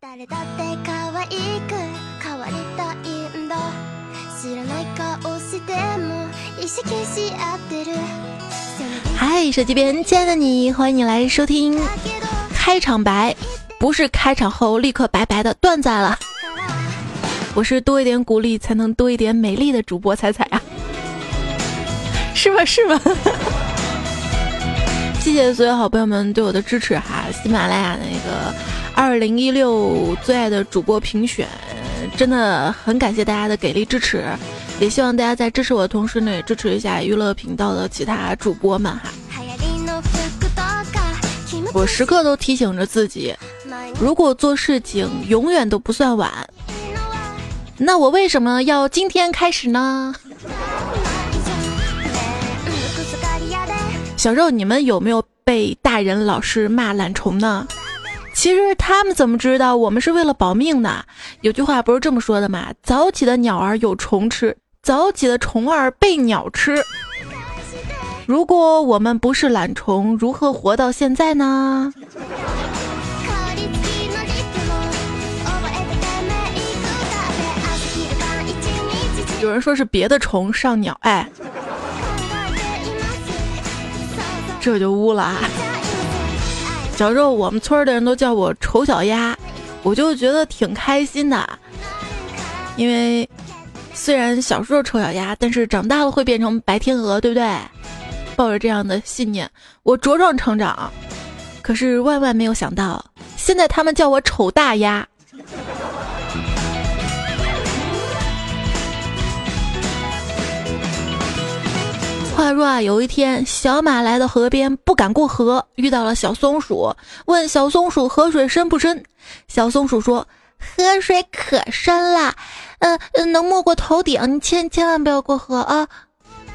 嗨，手机边亲爱的你，欢迎你来收听开场白，不是开场后立刻拜拜的段子了。我是多一点鼓励才能多一点美丽的主播彩彩啊，是吧？是吧？谢谢所有好朋友们对我的支持哈！喜马拉雅那个二零一六最爱的主播评选，真的很感谢大家的给力支持，也希望大家在支持我的同时呢，也支持一下娱乐频道的其他主播们哈。我时刻都提醒着自己，如果做事情永远都不算晚，那我为什么要今天开始呢？小时候你们有没有被大人老师骂懒虫呢？其实他们怎么知道我们是为了保命呢？有句话不是这么说的吗？早起的鸟儿有虫吃，早起的虫儿被鸟吃。如果我们不是懒虫，如何活到现在呢？有人说是别的虫上鸟，哎。这就污了啊！小时候我们村的人都叫我丑小鸭，我就觉得挺开心的，因为虽然小时候丑小鸭，但是长大了会变成白天鹅，对不对？抱着这样的信念，我茁壮成长。可是万万没有想到，现在他们叫我丑大鸭。话说啊，有一天，小马来到河边，不敢过河，遇到了小松鼠，问小松鼠河水深不深？小松鼠说：“河水可深了，嗯，能没过头顶，你千千万不要过河啊。”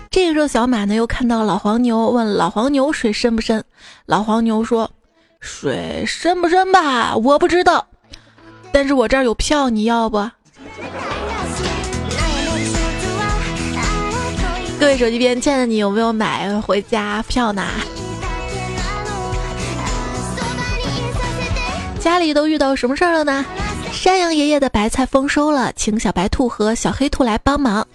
这个时候，小马呢又看到老黄牛，问老黄牛水深不深？老黄牛说：“水深不深吧，我不知道，但是我这儿有票，你要不？”各位手机边亲爱的你有没有买回家票呢？家里都遇到什么事儿了呢？山羊爷爷的白菜丰收了，请小白兔和小黑兔来帮忙。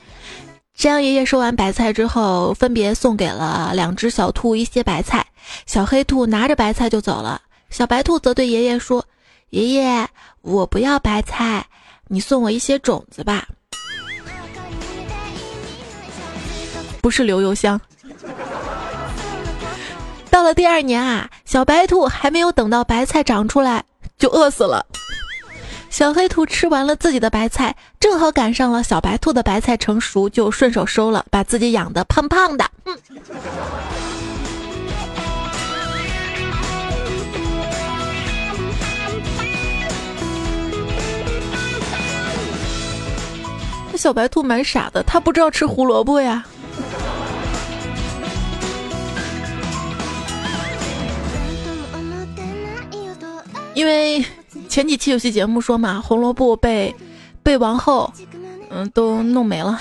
山羊爷爷收完白菜之后，分别送给了两只小兔一些白菜。小黑兔拿着白菜就走了，小白兔则对爷爷说：“爷爷，我不要白菜，你送我一些种子吧。”不是留邮箱。到了第二年啊，小白兔还没有等到白菜长出来，就饿死了。小黑兔吃完了自己的白菜，正好赶上了小白兔的白菜成熟，就顺手收了，把自己养的胖胖的。嗯。小白兔蛮傻的，它不知道吃胡萝卜呀。因为前几期有期节目说嘛，红萝卜被被王后嗯都弄没了。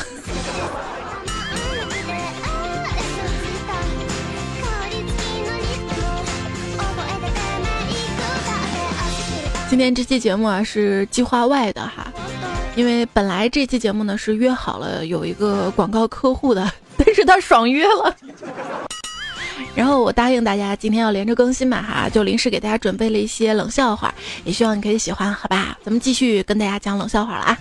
今天这期节目啊是计划外的哈，因为本来这期节目呢是约好了有一个广告客户的，但是他爽约了。然后我答应大家今天要连着更新嘛哈，就临时给大家准备了一些冷笑话，也希望你可以喜欢，好吧？咱们继续跟大家讲冷笑话了啊！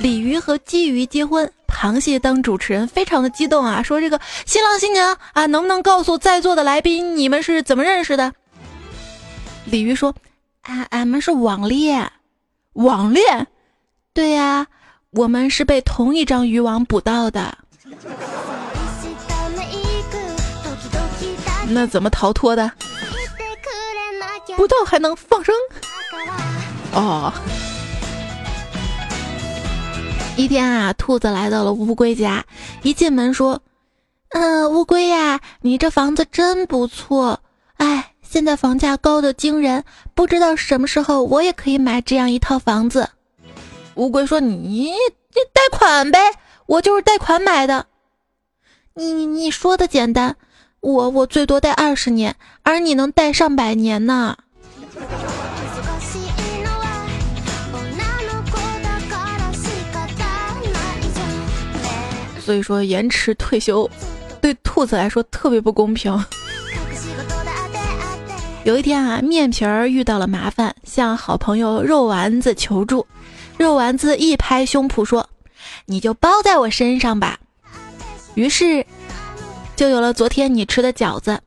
鲤鱼和鲫鱼结婚，螃蟹当主持人，非常的激动啊，说这个新郎新娘啊，能不能告诉在座的来宾你们是怎么认识的？鲤鱼说，俺俺们是网恋，网恋，对呀。我们是被同一张渔网捕到的，那怎么逃脱的？捕到还能放生？哦。一天啊，兔子来到了乌龟家，一进门说：“嗯，乌龟呀，你这房子真不错。哎，现在房价高的惊人，不知道什么时候我也可以买这样一套房子。”乌龟说：“你你贷款呗，我就是贷款买的。你你你说的简单，我我最多贷二十年，而你能贷上百年呢。所以说，延迟退休对兔子来说特别不公平。有一天啊，面皮儿遇到了麻烦，向好朋友肉丸子求助。肉丸子一拍胸脯说：“你就包在我身上吧。”于是，就有了昨天你吃的饺子。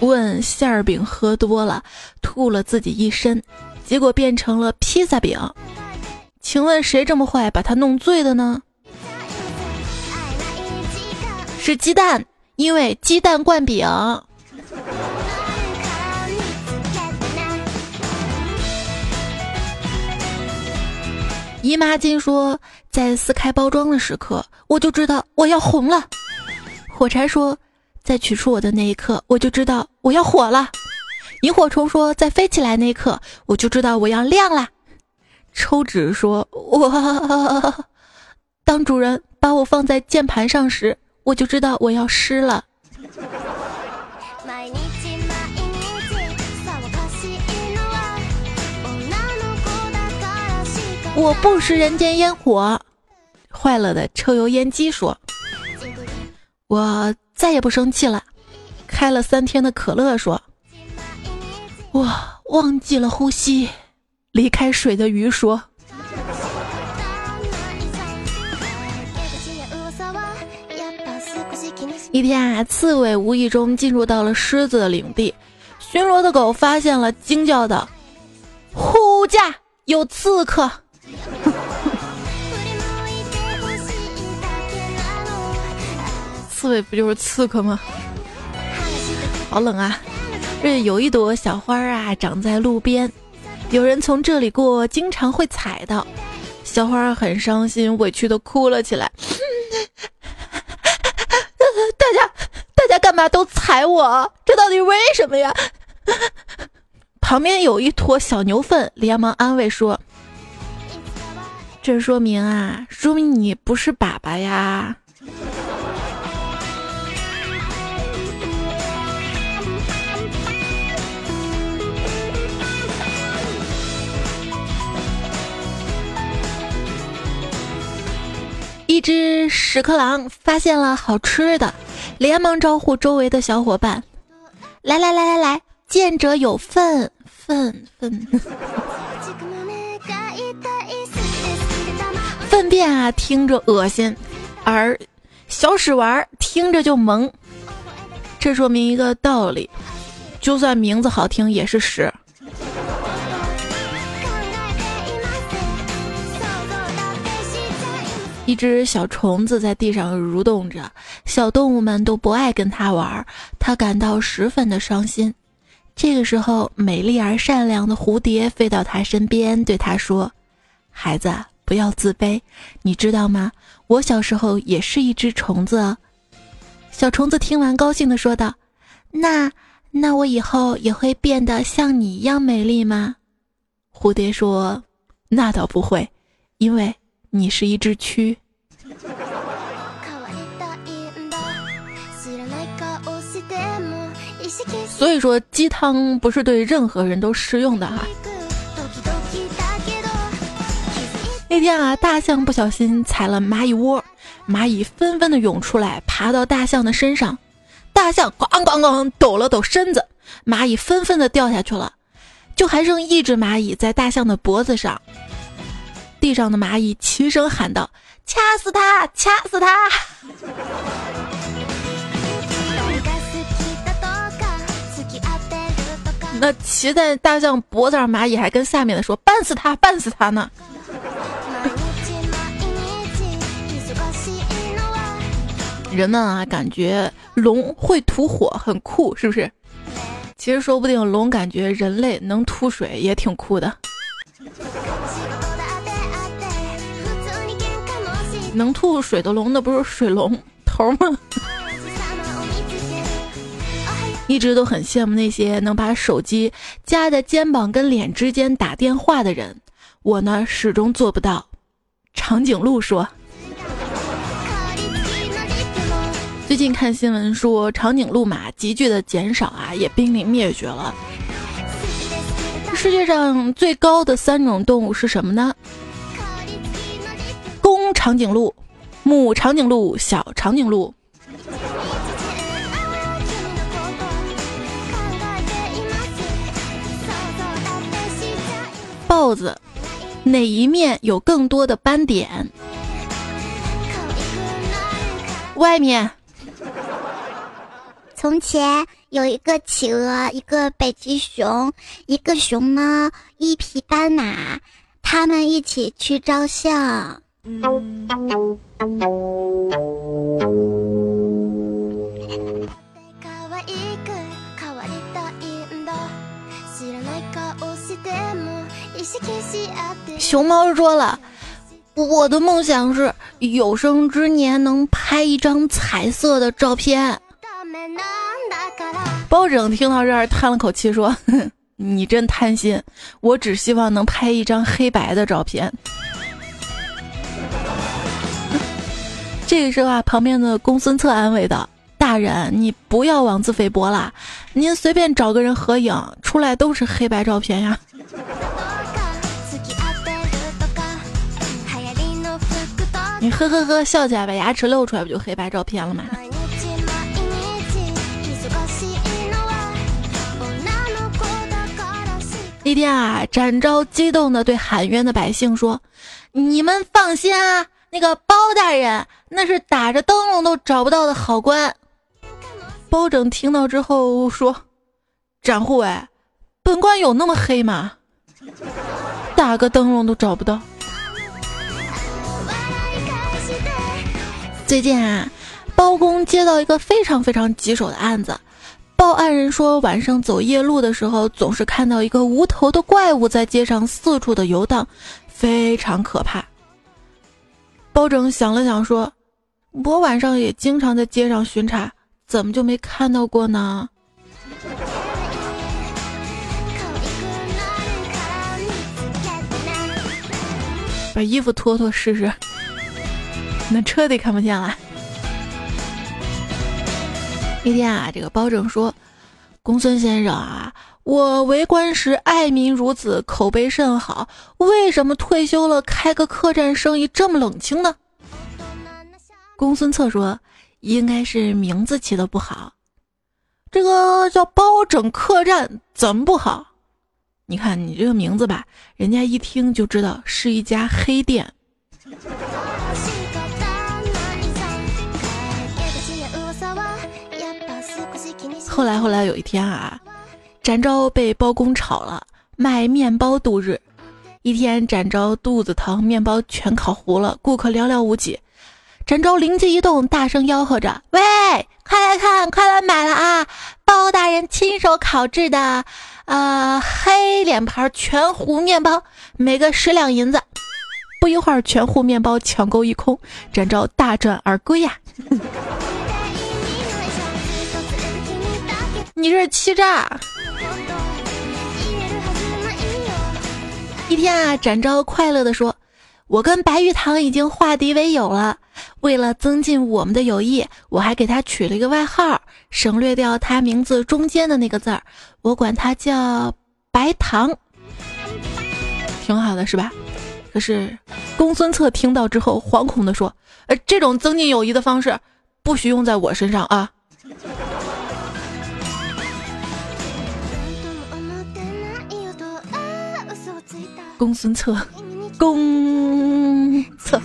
问馅儿饼喝多了，吐了自己一身，结果变成了披萨饼。请问谁这么坏，把他弄醉的呢？是鸡蛋，因为鸡蛋灌饼。姨妈巾说，在撕开包装的时刻，我就知道我要红了。火柴说。在取出我的那一刻，我就知道我要火了。萤火虫说，在飞起来那一刻，我就知道我要亮了。抽纸说，我当主人把我放在键盘上时，我就知道我要湿了。我不食人间烟火。坏了的抽油烟机说，我。再也不生气了。开了三天的可乐说：“我忘记了呼吸。”离开水的鱼说：“一天啊，刺猬无意中进入到了狮子的领地，巡逻的狗发现了，惊叫道：‘呼驾，有刺客！’” 刺猬不就是刺客吗？好冷啊！这有一朵小花啊，长在路边，有人从这里过，经常会踩到。小花很伤心，委屈的哭了起来。大家，大家干嘛都踩我？这到底为什么呀？旁边有一坨小牛粪，连忙安慰说：“这说明啊，说明你不是粑粑呀。”一只屎壳郎发现了好吃的，连忙招呼周围的小伙伴：“来来来来来，见者有份，份份。”粪便啊，听着恶心，而小屎丸听着就萌。这说明一个道理：就算名字好听，也是屎。一只小虫子在地上蠕动着，小动物们都不爱跟它玩，它感到十分的伤心。这个时候，美丽而善良的蝴蝶飞到它身边，对它说：“孩子，不要自卑，你知道吗？我小时候也是一只虫子。”小虫子听完，高兴地说道：“那那我以后也会变得像你一样美丽吗？”蝴蝶说：“那倒不会，因为。”你是一只蛆，所以说鸡汤不是对任何人都适用的哈。那天啊，大象不小心踩了蚂蚁窝，蚂蚁纷纷的涌出来，爬到大象的身上，大象咣咣咣抖了抖身子，蚂蚁纷纷的掉下去了，就还剩一只蚂蚁在大象的脖子上。地上的蚂蚁齐声喊道：“掐死他！掐死他！”那骑在大象脖子上蚂蚁还跟下面的说：“绊死他！绊死他呢！”人们啊，感觉龙会吐火，很酷，是不是？其实说不定龙感觉人类能吐水也挺酷的。能吐水的龙，那不是水龙头吗？一直都很羡慕那些能把手机夹在肩膀跟脸之间打电话的人。我呢始终做不到。长颈鹿说。最近看新闻说，长颈鹿马急剧的减少啊，也濒临灭绝了。世界上最高的三种动物是什么呢？公长颈鹿、母长颈鹿、小长颈鹿。豹子哪一面有更多的斑点？外面。从前有一个企鹅，一个北极熊，一个熊猫，一匹斑马，他们一起去照相。熊猫说了：“我的梦想是有生之年能拍一张彩色的照片。”包拯听到这儿叹了口气说：“ 你真贪心，我只希望能拍一张黑白的照片。”这个时候啊，旁边的公孙策安慰道：“大人，你不要妄自菲薄啦，您随便找个人合影，出来都是黑白照片呀。”你呵呵呵笑起来，把牙齿露出来，不就黑白照片了吗？一天啊，展昭激动地对喊冤的百姓说：“你们放心啊，那个包大人那是打着灯笼都找不到的好官。”包拯听到之后说：“展护卫，本官有那么黑吗？打个灯笼都找不到。”最近啊，包公接到一个非常非常棘手的案子。报案人说，晚上走夜路的时候，总是看到一个无头的怪物在街上四处的游荡，非常可怕。包拯想了想说：“我晚上也经常在街上巡查，怎么就没看到过呢？”把衣服脱脱试试，那彻底看不见了。一天啊，这个包拯说：“公孙先生啊，我为官时爱民如子，口碑甚好，为什么退休了开个客栈生意这么冷清呢？”公孙策说：“应该是名字起的不好，这个叫包拯客栈怎么不好？你看你这个名字吧，人家一听就知道是一家黑店。”后来，后来有一天啊，展昭被包公炒了，卖面包度日。一天，展昭肚子疼，面包全烤糊了，顾客寥寥无几。展昭灵机一动，大声吆喝着：“喂，快来看，快来买了啊！包大人亲手烤制的，呃，黑脸盘全糊面包，每个十两银子。”不一会儿，全糊面包抢购一空，展昭大赚而归呀！你这是欺诈！一天啊，展昭快乐的说：“我跟白玉堂已经化敌为友了。为了增进我们的友谊，我还给他取了一个外号，省略掉他名字中间的那个字儿，我管他叫白糖，挺好的，是吧？”可是公孙策听到之后，惶恐的说：“呃，这种增进友谊的方式，不许用在我身上啊！”公孙策，公策。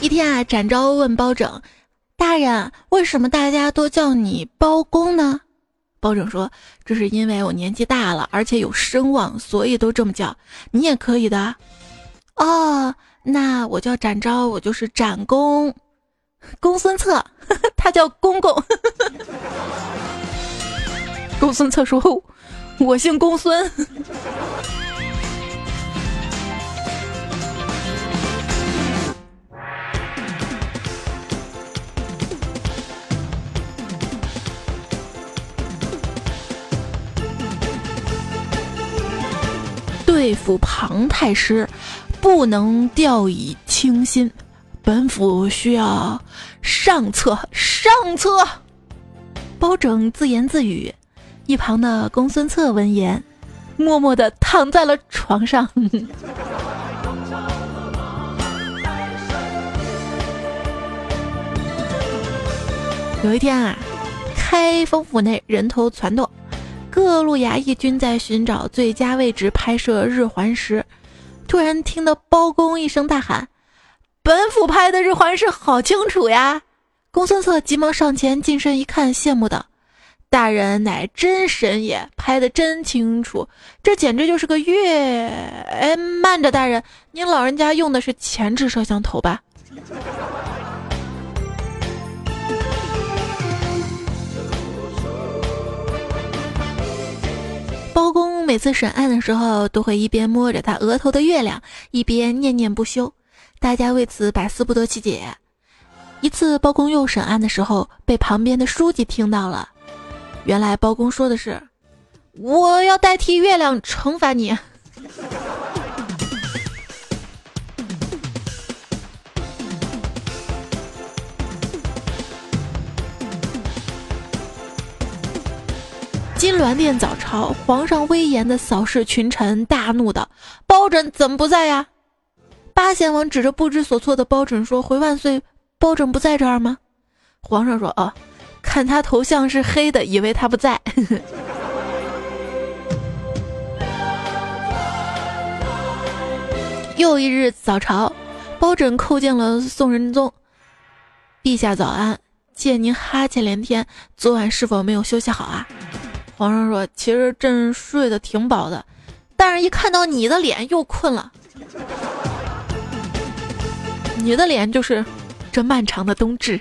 一天啊，展昭问包拯：“大人，为什么大家都叫你包公呢？”包拯说：“这是因为我年纪大了，而且有声望，所以都这么叫。你也可以的。”哦，那我叫展昭，我就是展公。公孙策，他叫公公。公孙策说，我姓公孙。对付庞太师不能掉以轻心，本府需要上策。上策，包拯自言自语。一旁的公孙策闻言，默默地躺在了床上。有一天啊，开封府内人头攒动，各路衙役均在寻找最佳位置拍摄日环食。突然听到包公一声大喊：“本府拍的日环食好清楚呀！”公孙策急忙上前近身一看，羡慕道：“大人乃真神也，拍的真清楚，这简直就是个月……哎，慢着，大人，您老人家用的是前置摄像头吧？”包公每次审案的时候，都会一边摸着他额头的月亮，一边念念不休。大家为此百思不得其解。一次，包公又审案的时候，被旁边的书记听到了。原来，包公说的是：“我要代替月亮惩罚你。”金銮殿早朝，皇上威严的扫视群臣，大怒道：“包拯怎么不在呀？”八贤王指着不知所措的包拯说：“回万岁，包拯不在这儿吗？”皇上说：“哦，看他头像是黑的，以为他不在。”又一日早朝，包拯叩见了宋仁宗：“陛下早安，见您哈欠连天，昨晚是否没有休息好啊？”皇上说：“其实朕睡得挺饱的，但是一看到你的脸又困了。你的脸就是这漫长的冬至。”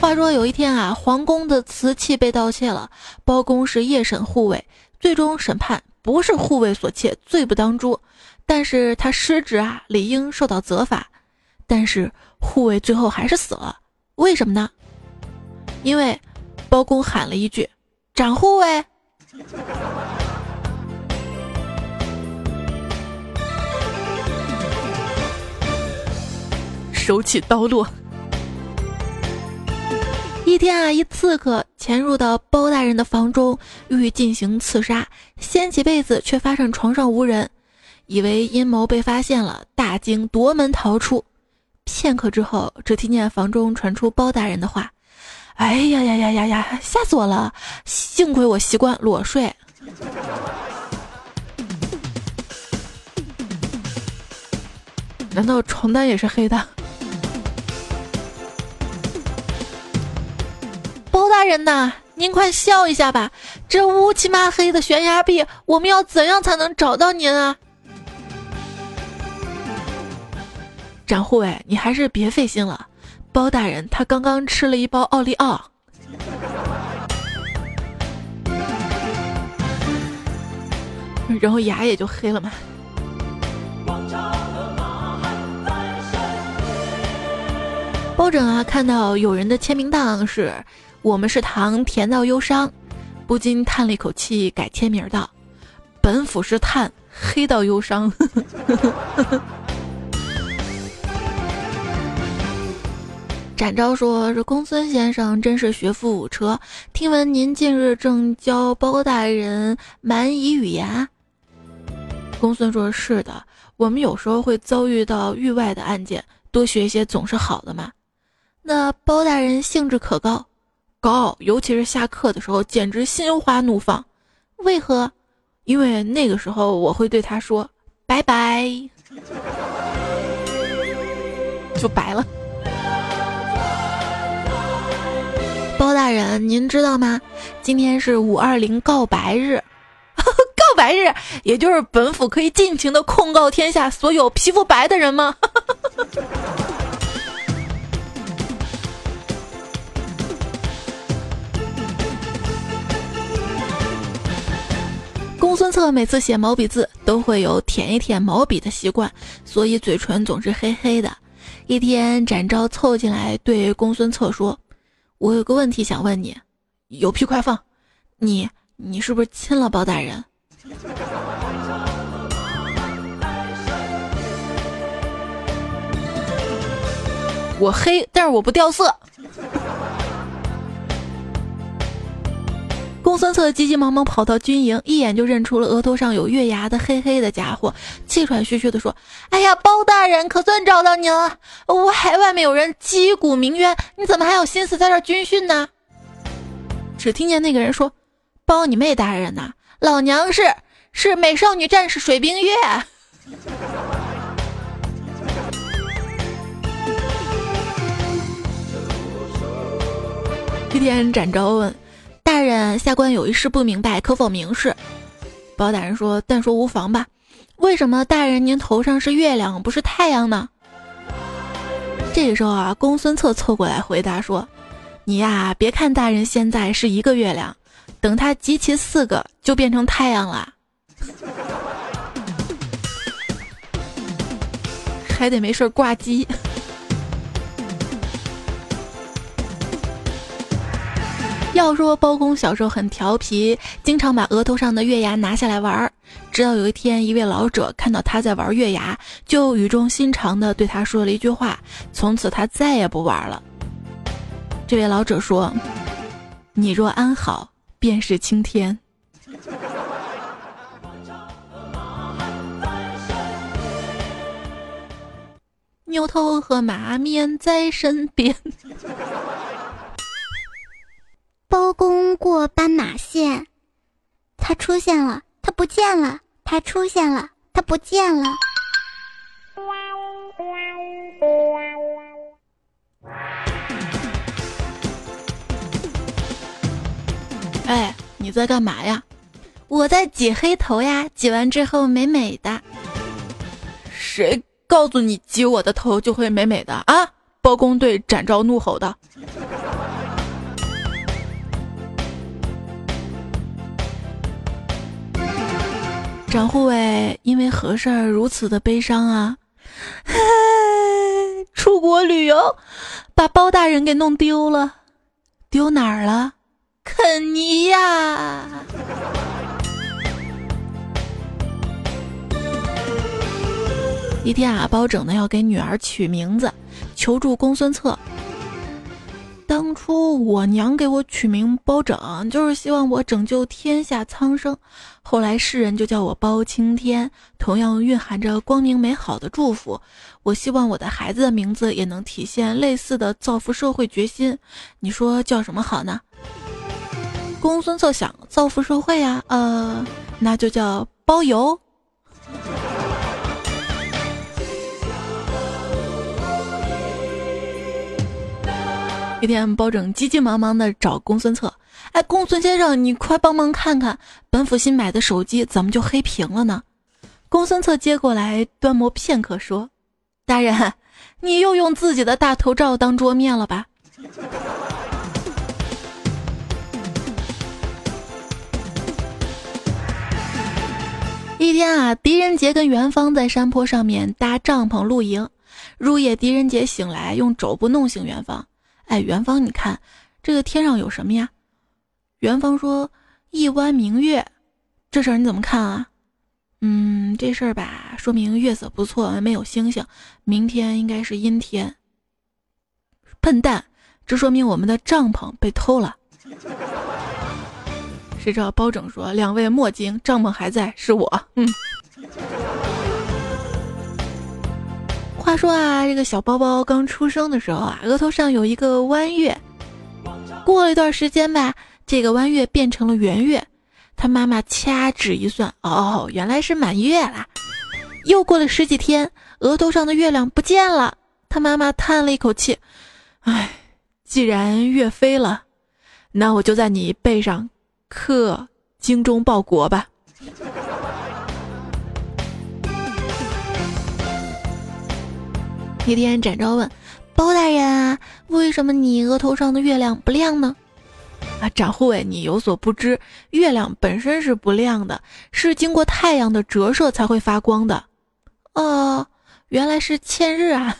话说有一天啊，皇宫的瓷器被盗窃了，包公是夜审护卫，最终审判不是护卫所窃，罪不当诛，但是他失职啊，理应受到责罚，但是护卫最后还是死了。为什么呢？因为包公喊了一句：“斩护卫！” 手起刀落。一天啊，一刺客潜入到包大人的房中，欲进行刺杀，掀起被子，却发现床上无人，以为阴谋被发现了，大惊，夺门逃出。片刻之后，只听见房中传出包大人的话：“哎呀呀呀呀呀，吓死我了！幸亏我习惯裸睡。难道床单也是黑的？”人呐，您快笑一下吧！这乌漆嘛黑的悬崖壁，我们要怎样才能找到您啊？展护卫，你还是别费心了。包大人他刚刚吃了一包奥利奥，然后牙也就黑了嘛。包拯啊，看到有人的签名档是“我们是糖，甜到忧伤”，不禁叹了一口气，改签名道：“本府是炭，黑到忧伤。”展昭说：“这公孙先生真是学富五车，听闻您近日正教包大人蛮夷语言。”公孙说：“是的，我们有时候会遭遇到域外的案件，多学一些总是好的嘛。”那包大人兴致可高，高，尤其是下课的时候，简直心花怒放。为何？因为那个时候我会对他说：“拜拜。”就白了。包大人，您知道吗？今天是五二零告白日，告白日，也就是本府可以尽情的控告天下所有皮肤白的人吗？孙策每次写毛笔字都会有舔一舔毛笔的习惯，所以嘴唇总是黑黑的。一天，展昭凑进来对公孙策说。我有个问题想问你，有屁快放！你你是不是亲了包大人？我黑，但是我不掉色。公孙策急急忙忙跑到军营，一眼就认出了额头上有月牙的黑黑的家伙，气喘吁吁地说：“哎呀，包大人，可算找到您了！我海外面有人击鼓鸣冤，你怎么还有心思在这军训呢？”只听见那个人说：“包你妹大人呐，老娘是是美少女战士水冰月。” 一天，展昭问。大人，下官有一事不明白，可否明示？包大人说：“但说无妨吧。为什么大人您头上是月亮，不是太阳呢？”这个时候啊，公孙策凑过来回答说：“你呀，别看大人现在是一个月亮，等他集齐四个，就变成太阳了，还得没事挂机。”要说包公小时候很调皮，经常把额头上的月牙拿下来玩儿。直到有一天，一位老者看到他在玩月牙，就语重心长地对他说了一句话：“从此他再也不玩了。”这位老者说：“你若安好，便是青天。”牛头和马面在身边。包公过斑马线，他出现了，他不见了，他出现了，他不见了。哎，你在干嘛呀？我在挤黑头呀，挤完之后美美的。谁告诉你挤我的头就会美美的啊？包公对展昭怒吼道。张护卫因为何事儿如此的悲伤啊？出国旅游，把包大人给弄丢了，丢哪儿了？肯尼亚。一天啊，包拯呢要给女儿取名字，求助公孙策。当初我娘给我取名包拯，就是希望我拯救天下苍生。后来世人就叫我包青天，同样蕴含着光明美好的祝福。我希望我的孩子的名字也能体现类似的造福社会决心。你说叫什么好呢？公孙策想造福社会呀，呃，那就叫包邮。一天，包拯急急忙忙的找公孙策，哎，公孙先生，你快帮忙看看，本府新买的手机怎么就黑屏了呢？公孙策接过来端摩片刻，说：“大人，你又用自己的大头照当桌面了吧？” 一天啊，狄仁杰跟元芳在山坡上面搭帐篷露营，入夜，狄仁杰醒来，用肘部弄醒元芳。哎，元芳，你看，这个天上有什么呀？元芳说：“一弯明月。”这事儿你怎么看啊？嗯，这事儿吧，说明月色不错，没有星星，明天应该是阴天。笨蛋，这说明我们的帐篷被偷了。谁知道包拯说：“两位莫惊，帐篷还在，是我。”嗯。话说啊，这个小包包刚出生的时候啊，额头上有一个弯月。过了一段时间吧，这个弯月变成了圆月。他妈妈掐指一算，哦，原来是满月啦。又过了十几天，额头上的月亮不见了。他妈妈叹了一口气，唉，既然月飞了，那我就在你背上刻“精忠报国”吧。一天，展昭问包大人啊，为什么你额头上的月亮不亮呢？啊，展护卫，你有所不知，月亮本身是不亮的，是经过太阳的折射才会发光的。哦，原来是欠日啊！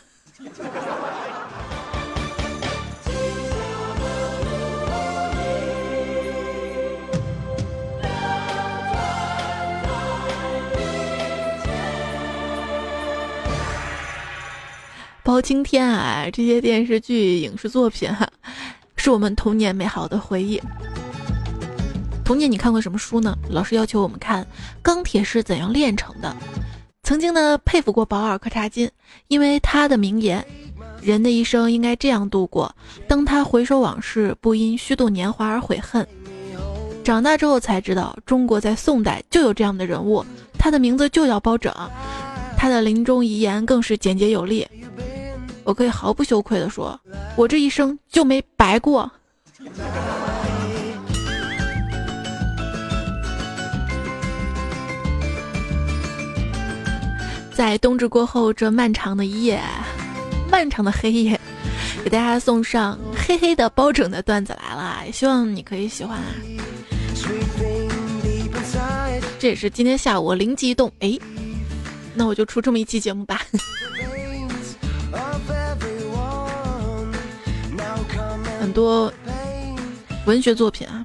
包青天啊，这些电视剧、影视作品哈，是我们童年美好的回忆。童年你看过什么书呢？老师要求我们看《钢铁是怎样炼成的》。曾经呢，佩服过保尔柯察金，因为他的名言：“人的一生应该这样度过，当他回首往事，不因虚度年华而悔恨。”长大之后才知道，中国在宋代就有这样的人物，他的名字就叫包拯，他的临终遗言更是简洁有力。我可以毫不羞愧地说，我这一生就没白过。在冬至过后这漫长的夜，漫长的黑夜，给大家送上黑黑的包拯的段子来了，也希望你可以喜欢啊。这也是今天下午我灵机一动，哎，那我就出这么一期节目吧。很多文学作品啊，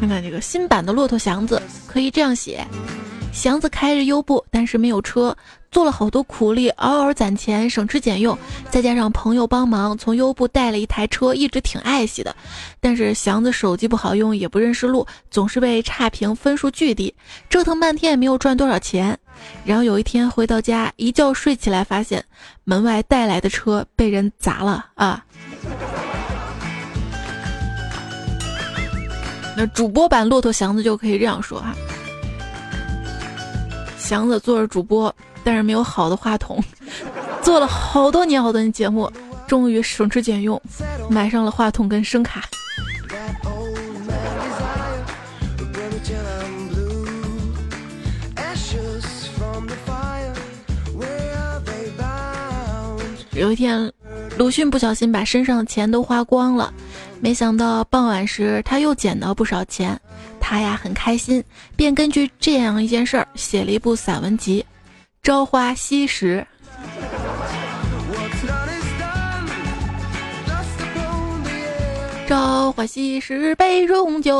看看这个新版的《骆驼祥子》，可以这样写。祥子开着优步，但是没有车，做了好多苦力，嗷嗷攒钱，省吃俭用，再加上朋友帮忙，从优步带了一台车，一直挺爱惜的。但是祥子手机不好用，也不认识路，总是被差评，分数巨低，折腾半天也没有赚多少钱。然后有一天回到家，一觉睡起来，发现门外带来的车被人砸了啊！那主播版骆驼祥子就可以这样说哈。祥子做着主播，但是没有好的话筒，做了好多年好多年节目，终于省吃俭用买上了话筒跟声卡。有一天，鲁迅不小心把身上的钱都花光了，没想到傍晚时他又捡到不少钱。他呀很开心，便根据这样一件事儿写了一部散文集《朝花夕拾》。朝花夕拾杯中酒，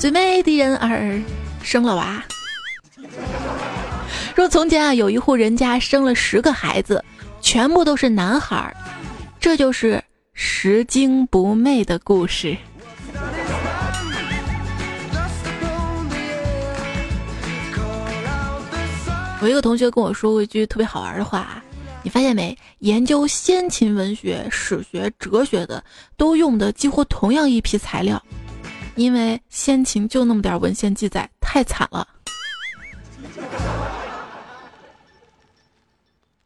最美的人儿生了娃。说从前啊，有一户人家生了十个孩子，全部都是男孩儿，这就是拾金不昧的故事。我一个同学跟我说过一句特别好玩的话，你发现没？研究先秦文学、史学、哲学的都用的几乎同样一批材料，因为先秦就那么点文献记载，太惨了。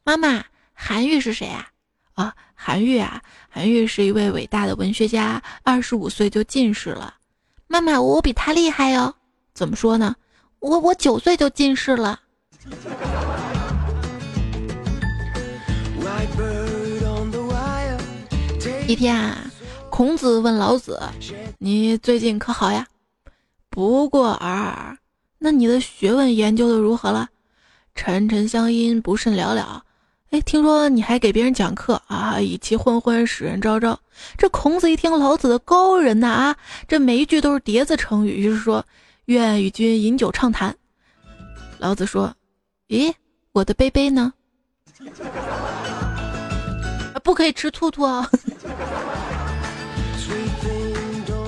妈妈，韩愈是谁啊？啊，韩愈啊，韩愈是一位伟大的文学家，二十五岁就进士了。妈妈，我比他厉害哟。怎么说呢？我我九岁就进士了。一天啊，孔子问老子：“你最近可好呀？”不过尔尔，那你的学问研究的如何了？沉沉相因，不甚了了。哎，听说你还给别人讲课啊？以其昏昏，使人昭昭。这孔子一听老子的高人呐啊，这每一句都是叠字成语，于是说：“愿与君饮酒畅谈。”老子说。咦，我的杯杯呢？不可以吃兔兔哦。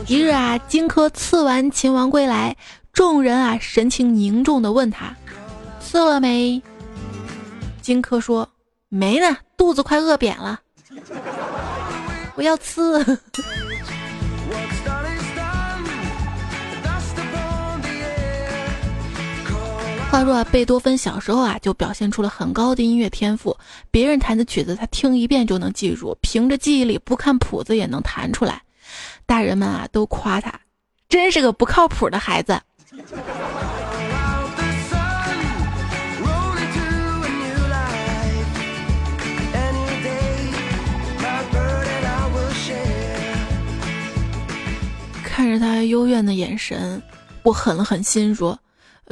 一日啊，荆轲刺完秦王归来，众人啊神情凝重的问他：“刺了没？”荆轲说：“没呢，肚子快饿扁了。”我要吃。话说啊，贝多芬小时候啊就表现出了很高的音乐天赋，别人弹的曲子他听一遍就能记住，凭着记忆力不看谱子也能弹出来。大人们啊都夸他，真是个不靠谱的孩子。看着他幽怨的眼神，我狠了狠心说。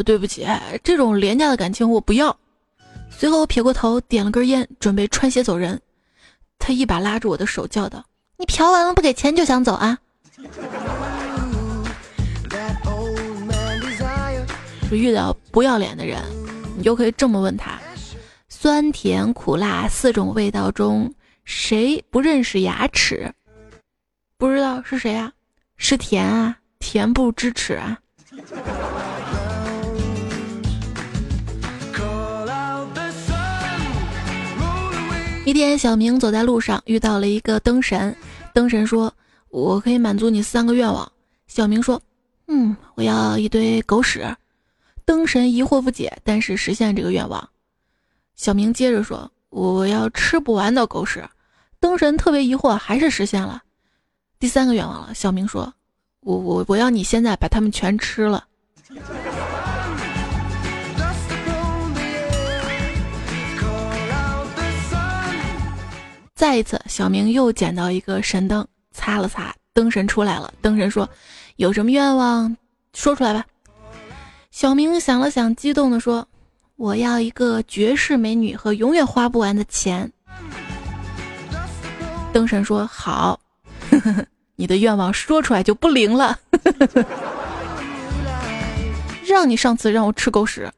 对不起，这种廉价的感情我不要。随后我撇过头，点了根烟，准备穿鞋走人。他一把拉住我的手，叫道：“你嫖完了不给钱就想走啊？”遇到不要脸的人，你就可以这么问他：酸甜苦辣四种味道中，谁不认识牙齿？不知道是谁啊？是甜啊，甜不知耻啊！一天，小明走在路上，遇到了一个灯神。灯神说：“我可以满足你三个愿望。”小明说：“嗯，我要一堆狗屎。”灯神疑惑不解，但是实现这个愿望。小明接着说：“我要吃不完的狗屎。”灯神特别疑惑，还是实现了第三个愿望了。小明说：“我我我要你现在把它们全吃了。”再一次，小明又捡到一个神灯，擦了擦，灯神出来了。灯神说：“有什么愿望，说出来吧。”小明想了想，激动地说：“我要一个绝世美女和永远花不完的钱。”灯神说：“好，你的愿望说出来就不灵了。让你上次让我吃狗屎。”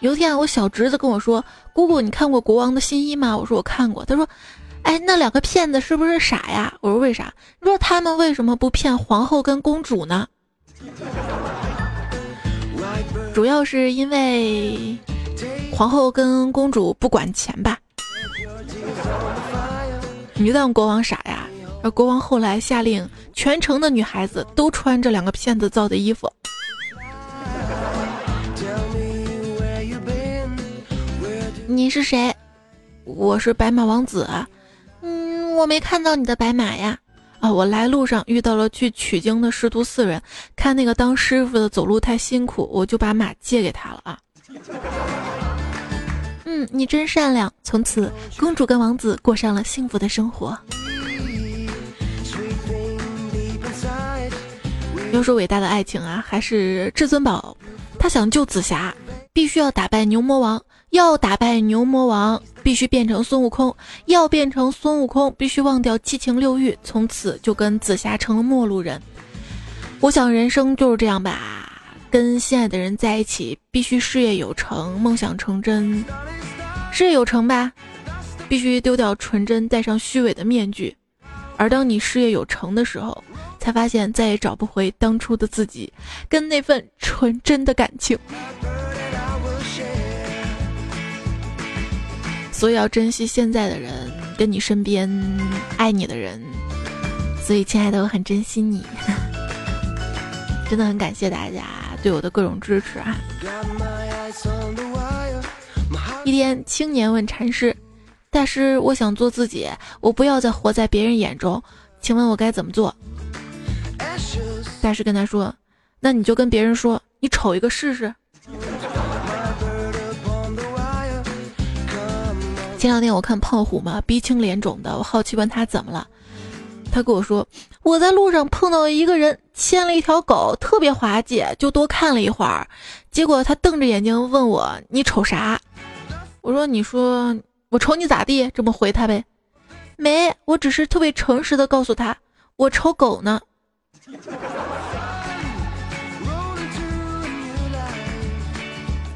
有一天，我小侄子跟我说：“姑姑，你看过《国王的新衣》吗？”我说：“我看过。”他说：“哎，那两个骗子是不是傻呀？”我说：“为啥？你说他们为什么不骗皇后跟公主呢？”主要是因为皇后跟公主不管钱吧？你就当国王傻呀？而国王后来下令，全城的女孩子都穿这两个骗子造的衣服。你是谁？我是白马王子。嗯，我没看到你的白马呀。啊，我来路上遇到了去取经的师徒四人，看那个当师傅的走路太辛苦，我就把马借给他了啊。嗯，你真善良。从此，公主跟王子过上了幸福的生活。要说伟大的爱情啊，还是至尊宝，他想救紫霞，必须要打败牛魔王。要打败牛魔王，必须变成孙悟空；要变成孙悟空，必须忘掉七情六欲，从此就跟紫霞成了陌路人。我想人生就是这样吧，跟心爱的人在一起，必须事业有成，梦想成真。事业有成吧，必须丢掉纯真，戴上虚伪的面具。而当你事业有成的时候，才发现再也找不回当初的自己，跟那份纯真的感情。所以要珍惜现在的人，跟你身边爱你的人。所以，亲爱的，我很珍惜你，真的很感谢大家对我的各种支持啊！一天，青年问禅师：“大师，我想做自己，我不要再活在别人眼中，请问我该怎么做？”大师跟他说：“那你就跟别人说，你瞅一个试试。”前两天我看胖虎嘛，鼻青脸肿的，我好奇问他怎么了，他跟我说我在路上碰到一个人牵了一条狗，特别滑稽，就多看了一会儿，结果他瞪着眼睛问我你瞅啥？我说你说我瞅你咋地？这么回他呗？没，我只是特别诚实的告诉他我瞅狗呢，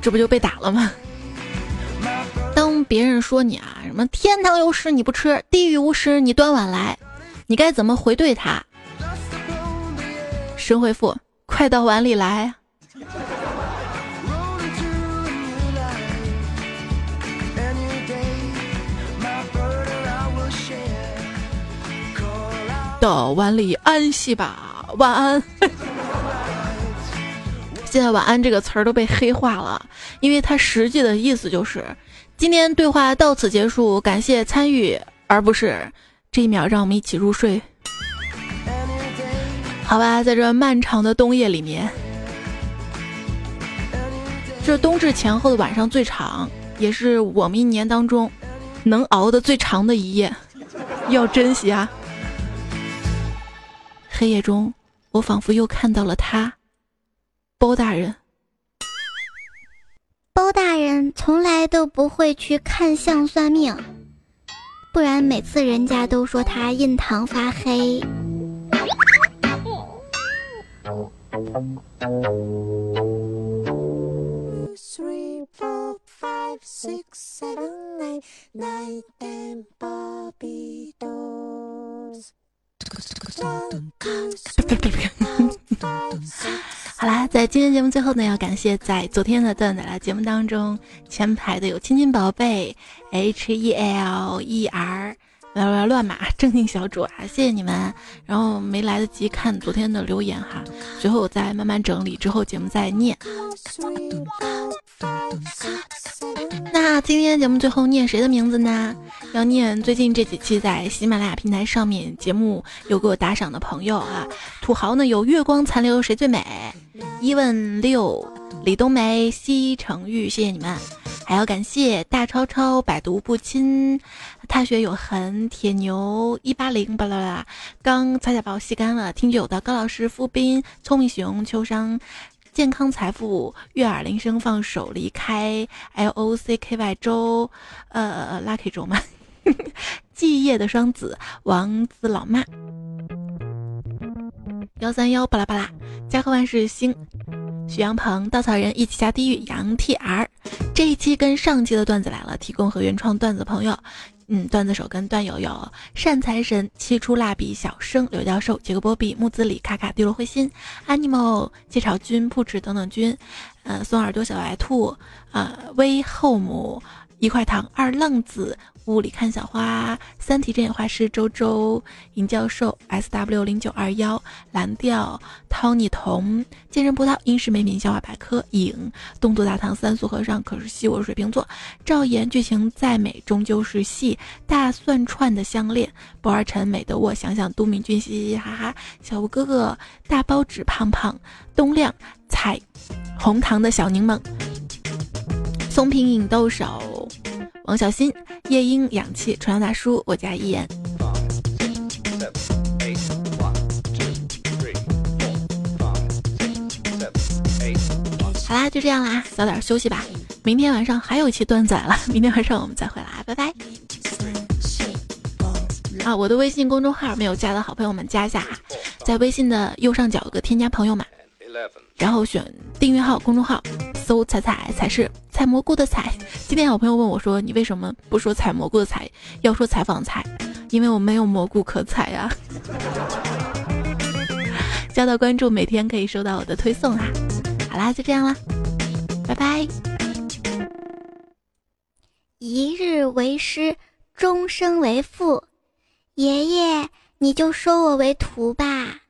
这不就被打了吗？别人说你啊，什么天堂有屎你不吃，地狱无食你端碗来，你该怎么回对他？神回复：快到碗里来。到碗里安息吧，晚安。现在“晚安”这个词儿都被黑化了，因为它实际的意思就是。今天对话到此结束，感谢参与，而不是这一秒让我们一起入睡。好吧，在这漫长的冬夜里面，这冬至前后的晚上最长，也是我们一年当中能熬的最长的一夜，要珍惜啊！黑夜中，我仿佛又看到了他，包大人。包大人从来都不会去看相算命不然每次人家都说他印堂发黑。好啦，在今天节目最后呢，要感谢在昨天的段子来节目当中前排的有亲亲宝贝 H E L E R。乱乱乱码，正经小主啊，谢谢你们。然后没来得及看昨天的留言哈，随后我再慢慢整理，之后节目再念。那今天节目最后念谁的名字呢？要念最近这几期在喜马拉雅平台上面节目有给我打赏的朋友啊。土豪呢有月光残留谁最美？一问六，李冬梅、西城玉，谢谢你们。还要感谢大超超、百毒不侵、踏雪有痕、铁牛一八零巴拉拉，刚擦下包吸干了。听酒的高老师、付斌、聪明熊、秋商、健康财富、悦耳铃声放手离开、L O C K Y 周，呃，Lucky 周吗？继业的双子、王子老妈、幺三幺巴拉巴拉、家和万事兴。许阳鹏、稻草人一起下地狱，杨 T R，这一期跟上期的段子来了，提供和原创段子朋友，嗯，段子手跟段友有善财神、七出蜡笔小生、刘教授、杰克波比、木子李、卡卡、滴落灰心、Animal、介草君、铺池等等君，呃，松耳朵小白兔，啊，威后母。一块糖，二愣子，雾里看小花，三体阵眼画师周周，尹教授，S W 零九二幺，蓝调，Tony 童，健身葡萄，英式美品笑话百科，影，东渡大唐三俗和尚，可是戏我水瓶座，赵岩，剧情再美终究是戏，大蒜串的项链，博尔陈美的我，想想都敏俊，嘻嘻哈哈，小吴哥哥，大包纸胖胖，东亮，彩红糖的小柠檬。松平影豆手，王小新，夜莺，氧气，传销大叔，我家一言。好啦，就这样啦，早点休息吧。明天晚上还有一期段子了，明天晚上我们再回来，拜拜。啊，我的微信公众号没有加的好朋友们加一下啊，在微信的右上角有个添加朋友嘛，然后选订阅号公众号。搜采采才是采蘑菇的采。今天有朋友问我说：“你为什么不说采蘑菇的采，要说采访采？因为我没有蘑菇可采呀。”加到关注，每天可以收到我的推送啊。好啦，就这样啦，拜拜。一日为师，终生为父。爷爷，你就收我为徒吧。